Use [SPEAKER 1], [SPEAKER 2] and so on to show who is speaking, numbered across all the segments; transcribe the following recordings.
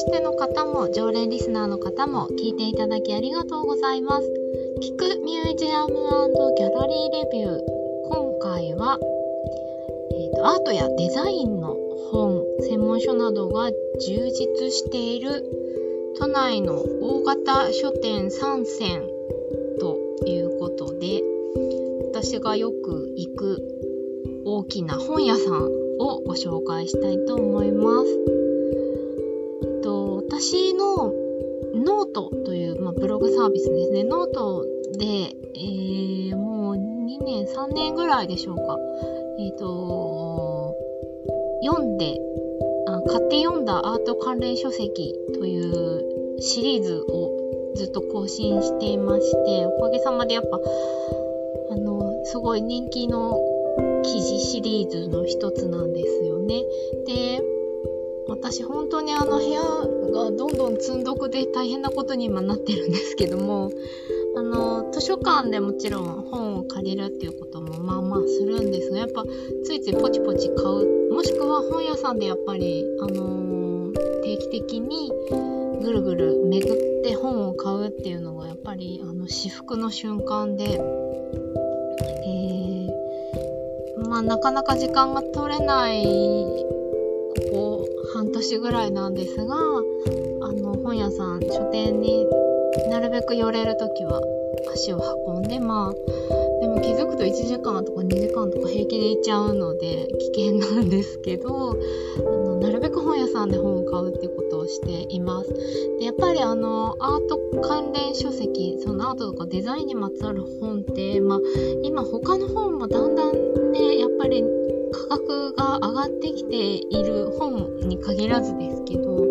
[SPEAKER 1] しての方も常連リスナーの方も聞いていただきありがとうございます。聞くミュージアムギャラリーレビュー今回は、えーと、アートやデザインの本専門書などが充実している都内の大型書店3選ということで私がよく行く大きな本屋さんをご紹介したいと思います。私のノートという、まあ、ブログサービスですね。ノートで、えー、もう2年、3年ぐらいでしょうか。えっ、ー、と、読んであ、買って読んだアート関連書籍というシリーズをずっと更新していまして、おかげさまでやっぱ、あの、すごい人気の記事シリーズの一つなんですよね。で、私本当にあの部屋がどんどん積んどくで大変なことに今なってるんですけども、あの、図書館でもちろん本を借りるっていうこともまあまあするんですが、やっぱついついポチポチ買う、もしくは本屋さんでやっぱり、あのー、定期的にぐるぐる巡って本を買うっていうのがやっぱりあの至福の瞬間で、えー、まあなかなか時間が取れない年ぐらいなんですが、あの本屋さん、書店になるべく寄れる時は足を運んで、まあ、でも気づくと1時間とか2時間とか平気で行っちゃうので危険なんですけど、あのなるべく本屋さんで本を買うっていうことをしています。でやっぱりあのアート関連書籍、そのアートとかデザインにまつわる本って、まあ、今他の本もだんだんね、やっぱり価格が上がってきている本に限らずですけど、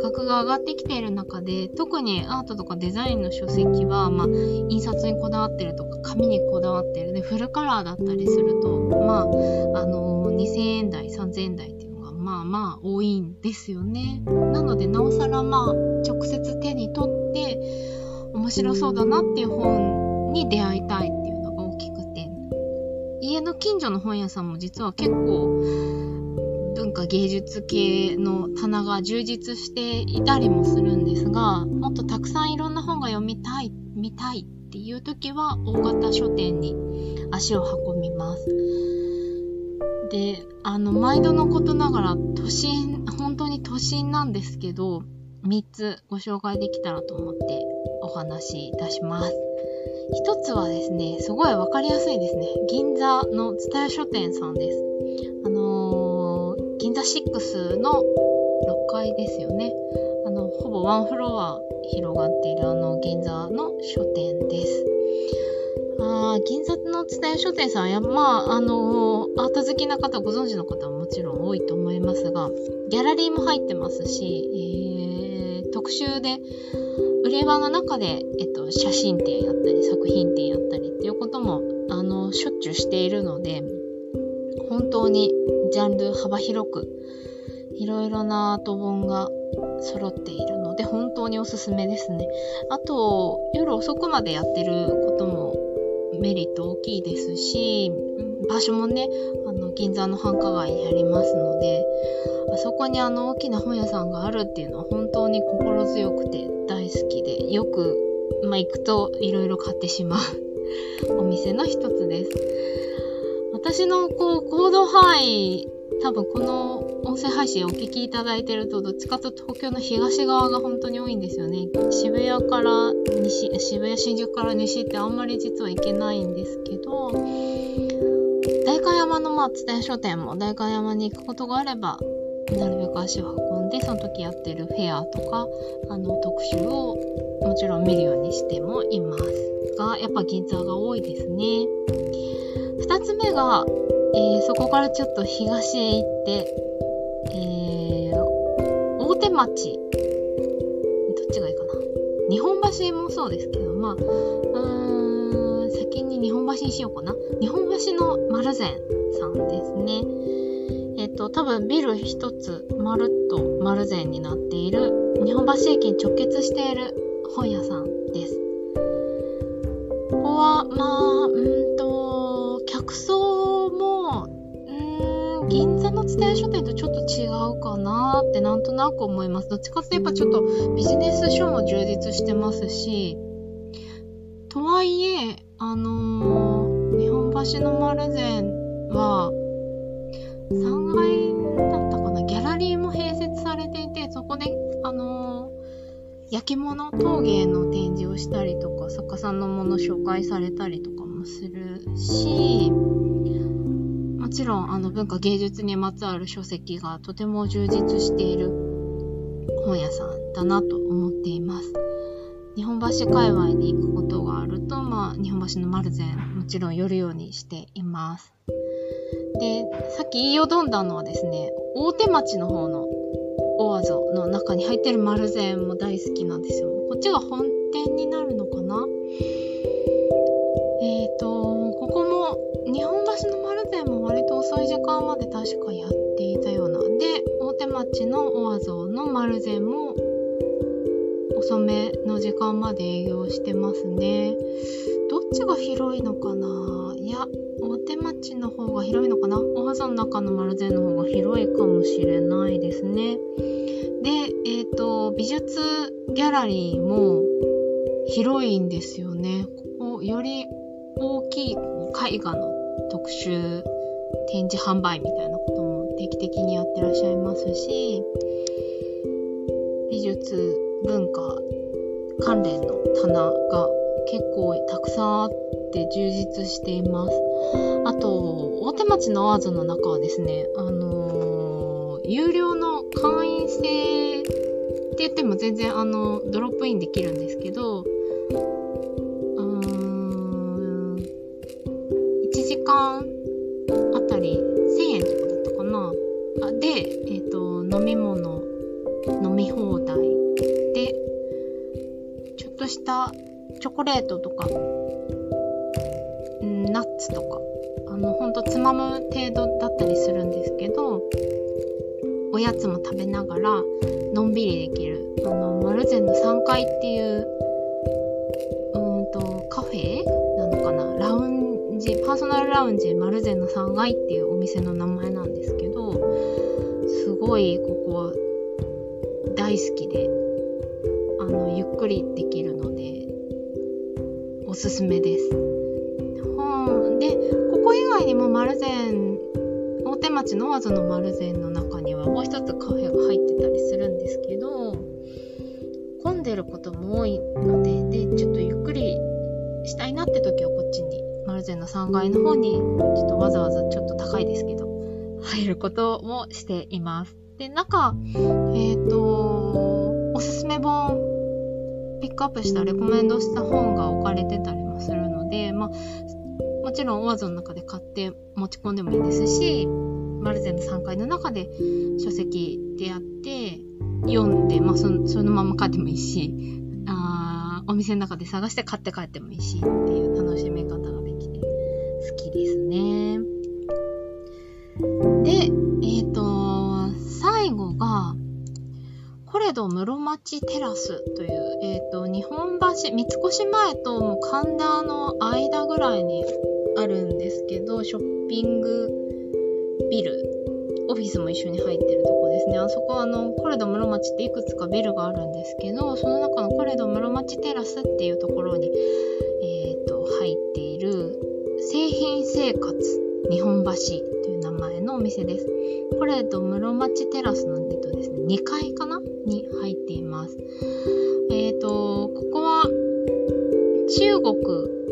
[SPEAKER 1] 価格が上がってきている中で、特にアートとかデザインの書籍は、まあ、印刷にこだわってるとか、紙にこだわってる。で、フルカラーだったりすると、まあ、あのー、2000円台、3000円台っていうのが、まあまあ多いんですよね。なので、なおさらまあ、直接手に取って、面白そうだなっていう本に出会いたいっていう、家の近所の本屋さんも実は結構、文化芸術系の棚が充実していたりもするんですが、もっとたくさんいろんな本が読みたい、見たいっていう時は大型書店に足を運びます。で、あの、毎度のことながら都心、本当に都心なんですけど、3つご紹介できたらと思ってお話しいたします。一つはですね、すごいわかりやすいですね。銀座の蔦屋書店さんです。あのー銀座6の6階ですよね。あの、ほぼワンフロア広がっているあの銀座の書店です。あ銀座の伝え書店さんや、まあ、あのー、アート好きな方、ご存知の方ももちろん多いと思いますが、ギャラリーも入ってますし、えー、特集で、売り場の中で、えっと、写真展やったり、作品展やったりっていうことも、あの、しょっちゅうしているので、本当にジャンル幅広くいろいろなアート本が揃っているので本当におすすめですね。あと夜遅くまでやってることもメリット大きいですし場所もねあの銀座の繁華街にありますのであそこにあの大きな本屋さんがあるっていうのは本当に心強くて大好きでよく、まあ、行くといろいろ買ってしまう お店の一つです。私のこう行動範囲多分この音声配信お聞きいただいてるとどっちかと東京の東側が本当に多いんですよね渋谷から西渋谷新宿から西ってあんまり実は行けないんですけど山のまあ伝え書店も代官山に行くことがあればなるべく足を運んでその時やってるフェアとかあの特集をもちろん見るようにしてもいますがやっぱ銀座が多いですね。2つ目が、えー、そこからちょっと東へ行って、えー、大手町、どっちがいいかな。日本橋もそうですけど、まあ、うん、先に日本橋にしようかな。日本橋の丸善さんですね。えっ、と、多分ビル一つ、まるっと丸善になっている、日本橋駅に直結している本屋さんです。ここは、まあ、うんと、客層も、うん、銀座の蔦屋書店とちょっと違うかなってなんとなく思います。どっちかってやっぱちょっとビジネス書も充実してますし、とはいえ、あのー、日本橋の丸善は、3階だったかな、ギャラリーも併設されていて、そこで、あのー、焼き物陶芸の展示をしたりとか、作家さんのもの紹介されたりとかもするし、もちろんあの文化芸術にまつわる書籍がとても充実している本屋さんだなと思っています。日本橋界隈に行くことがあると、まあ、日本橋の丸善もちろん寄るようにしています。で、さっき言いよどんだのはですね、大手町の方のオアゾの中に入ってる丸善も大好きなんですよ。こっちが本店になるのかな？えっ、ー、と、ここも日本橋の丸善も割と遅い時間まで確かやっていたような。で、大手町のオアゾの丸善も遅めの時間まで営業してますね。どっちが広いのかな？いや、大手町の方が広いのかな？オアゾの中の丸善の方が広いかもしれないですね。で、えっ、ー、と、美術ギャラリーも広いんですよね。ここ、より大きい絵画の特集展示販売みたいなことも定期的にやってらっしゃいますし、美術文化関連の棚が結構たくさんあって充実しています。あと、大手町のアーズの中はですね、あのー、有料の会員制って言っても全然あの、ドロップインできるんですけど、うん、1時間あたり1000円とかだったかな。あで、えっ、ー、と、飲み物、飲み放題、したチョコレートとか、んナッツとか、あの、ほんとつまむ程度だったりするんですけど、おやつも食べながら、のんびりできる、あの、マルゼンの3階っていう、うんと、カフェなのかなラウンジ、パーソナルラウンジマルゼンの3階っていうお店の名前なんですけど、すごいここ大好きで、あの、ゆっくりできる、すすめです。で、ここ以外にも丸善、大手町のワズの丸善の中にはもう一つカフェが入ってたりするんですけど、混んでることも多いので、で、ちょっとゆっくりしたいなって時はこっちに、丸善の3階の方に、ちょっとわざわざちょっと高いですけど、入ることもしています。で、中、えっ、ー、と、おすすめ本ピックアップしたレコメンドした本が置かれてたりもするので、まあ、もちろんオアゾの中で買って持ち込んでもいいですし、マルゼの3階の中で書籍でやって読んで、まあそ、そのまま買ってもいいし、あお店の中で探して買って帰ってもいいしっていう楽しみ方ができて好きですね。コレド室町テラスという、え、ー、と、日本橋、三越前とも神田の間ぐらいにあるんですけど、ショッピングビル、オフィスも一緒に入ってるとこですね。あそこあの、コレド室町っていくつかビルがあるんですけど、その中のコレド室町テラスっていうところに、え、ー、と、入っている、製品生活日本橋前のお店です。コレド室町テラスの、えっとですね、2階かな？に入っています。えっ、ー、と、ここは中国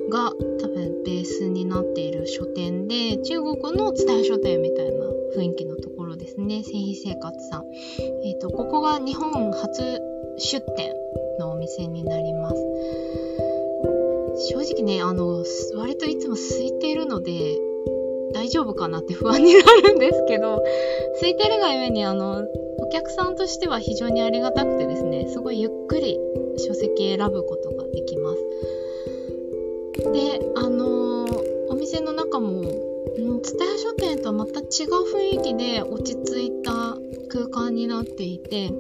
[SPEAKER 1] が多分ベースになっている書店で、中国の伝え書店みたいな雰囲気のところですね。製品生活さん。えっ、ー、と、ここが日本初出店のお店になります。正直ね、あの、割といつも空いているので、大丈夫かなって不安になるんですけど、空いてるがゆえに、あの、お客さんとしては非常にありがたくてですね、すごいゆっくり書籍選ぶことができます。で、あの、お店の中も、蔦屋書店とはまた違う雰囲気で落ち着いた空間になっていて、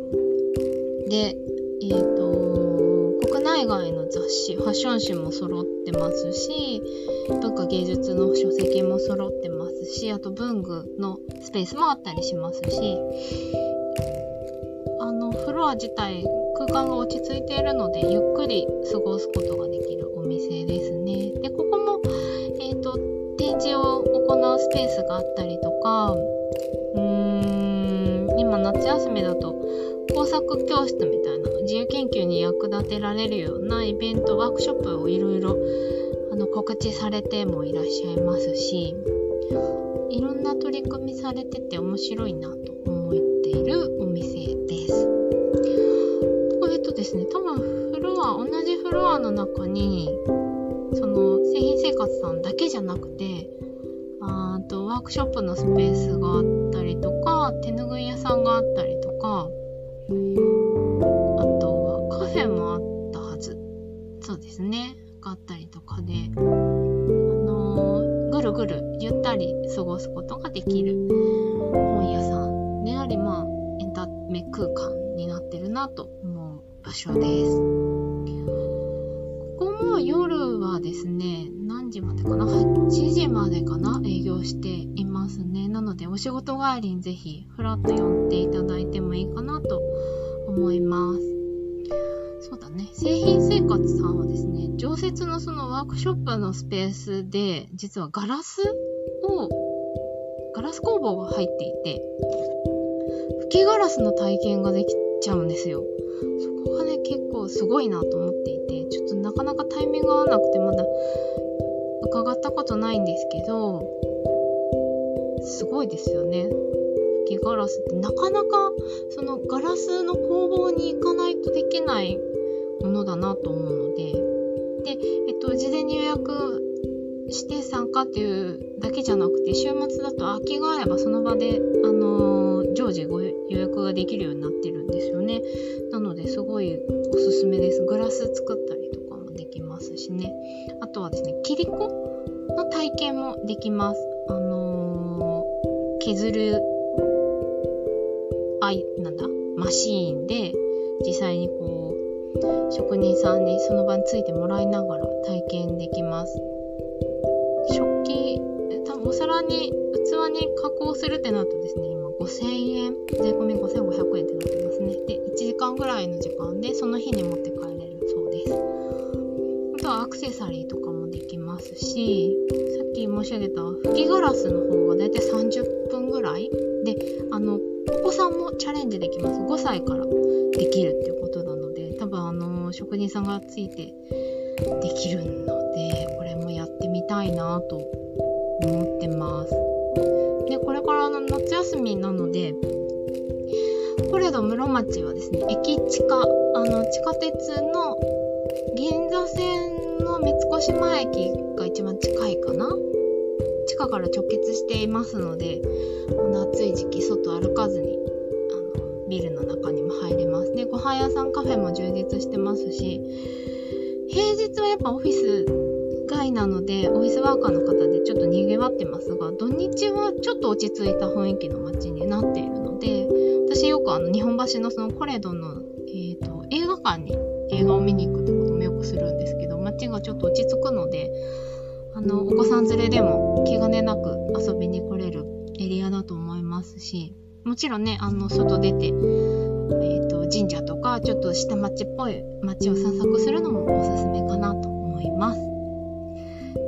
[SPEAKER 1] で、えっ、ー、と、国内内外の雑誌ファッション誌も揃ってますし文化芸術の書籍も揃ってますしあと文具のスペースもあったりしますしあのフロア自体空間が落ち着いているのでゆっくり過ごすことができるお店ですね。でここも、えーと、展示を行うスペースがあったりとかうーん今夏休みだと工作教室みたいな自由役立てられるようなイベントワークショップをいろいろ告知されてもいらっしゃいますしいろんな取り組みされてて面白いなと思っているお店です。えっとですね多分フロア同じフロアの中にその製品生活さんだけじゃなくてあとワークショップのスペースがあったりとか手ぬぐい屋さんがあったりとかそうですね。があったりとかで、あのー、ぐるぐるゆったり過ごすことができる本屋さんであり、まあ、エンタメ空間になってるなと思う場所です。ここも夜はですね、何時までかな ?8 時までかな？営業していますね。なので、お仕事帰りにぜひ、ふらっと寄っていただいてもいいかなと思います。そうだね。製品生活さんはですね、常設のそのワークショップのスペースで、実はガラスを、ガラス工房が入っていて、吹きガラスの体験ができちゃうんですよ。そこがね、結構すごいなと思っていて、ちょっとなかなかタイミング合わなくてまだ伺ったことないんですけど、すごいですよね。吹きガラスってなかなかそのガラスの工房に行かないとできないのだなと思うので、で、えっと、事前に予約して参加っていうだけじゃなくて、週末だと空きがあればその場で、あのー、常時ご予約ができるようになってるんですよね。なので、すごいおすすめです。グラス作ったりとかもできますしね。あとはですね、切り子の体験もできます。あのー、削るあいなんだ？マシーンで実際にこう職人さんにその場についてもらいながら体験できます。食器多分お皿に器に加工するってなるとですね。今5000円。税込み5500円ってなってますね。で1時間ぐらいの時間でその日に持って帰れるそうです。あとはアクセサリーとかもできますしさっき申し上げた吹きガラスの方はだいたい30分ぐらいであのお子さんもチャレンジできます。5歳からできるっていうこと、職人さんがついてできるので、これもやってみたいなと思ってます。で、これからの夏休みなので、コレド室町はですね、駅地下、あの、地下鉄の銀座線の三越前駅が一番近いかな？地下から直結していますので、この暑い時期外歩かずにビルの中にも入れますね。ご飯屋さんカフェも充実してますし、平日はやっぱオフィス街なので、オフィスワーカーの方でちょっと賑わってますが、土日はちょっと落ち着いた雰囲気の街になっているので、私よくあの日本橋のそのコレドの、えーと映画館に映画を見に行くってこともよくするんですけど、街がちょっと落ち着くので、あの、お子さん連れでも気兼ねなく遊びに来れるエリアだと思いますし、もちろんね、あの、外出て、え、ー、と、神社とか、ちょっと下町っぽい街を散策するのもおすすめかなと思います。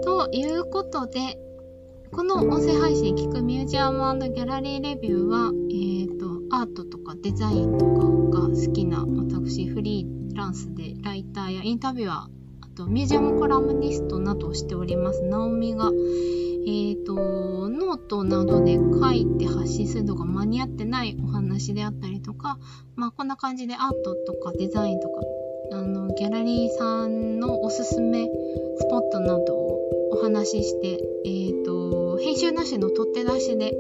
[SPEAKER 1] ということで、この音声配信聞くミュージアムギャラリーレビューは、えっ、ー、と、アートとかデザインとかが好きな私フリーランスでライターやインタビュアーと、ミュージアムコラムニストなどをしております、ナオミが、えっ、ー、と、ノートなどで書いて発信するのが間に合ってないお話であったりとか、まあ、こんな感じでアートとかデザインとか、あの、ギャラリーさんのおすすめスポットなどをお話しして、えっ、ー、と、編集なしの取って出しで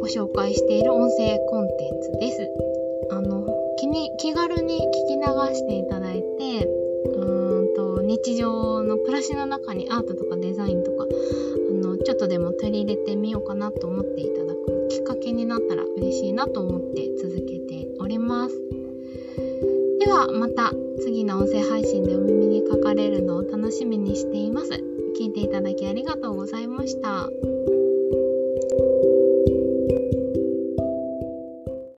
[SPEAKER 1] ご紹介している音声コンテンツです。あの、気に、気軽に聞き流していただいて、日常の暮らしの中にアートとかデザインとかあのちょっとでも取り入れてみようかなと思っていただくきっかけになったら嬉しいなと思って続けておりますではまた次の音声配信でお耳にかかれるのを楽しみにしています。聞いていただきありがとうございました。